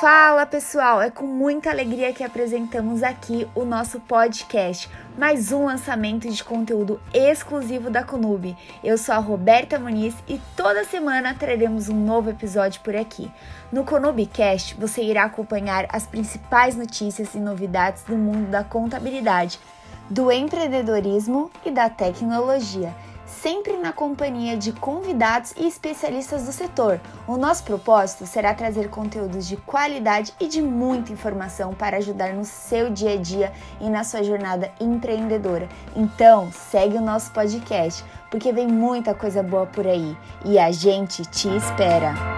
Fala pessoal, é com muita alegria que apresentamos aqui o nosso podcast, mais um lançamento de conteúdo exclusivo da Conub. Eu sou a Roberta Muniz e toda semana traremos um novo episódio por aqui. No Conubcast você irá acompanhar as principais notícias e novidades do mundo da contabilidade, do empreendedorismo e da tecnologia sempre na companhia de convidados e especialistas do setor. O nosso propósito será trazer conteúdos de qualidade e de muita informação para ajudar no seu dia a dia e na sua jornada empreendedora. Então, segue o nosso podcast, porque vem muita coisa boa por aí e a gente te espera.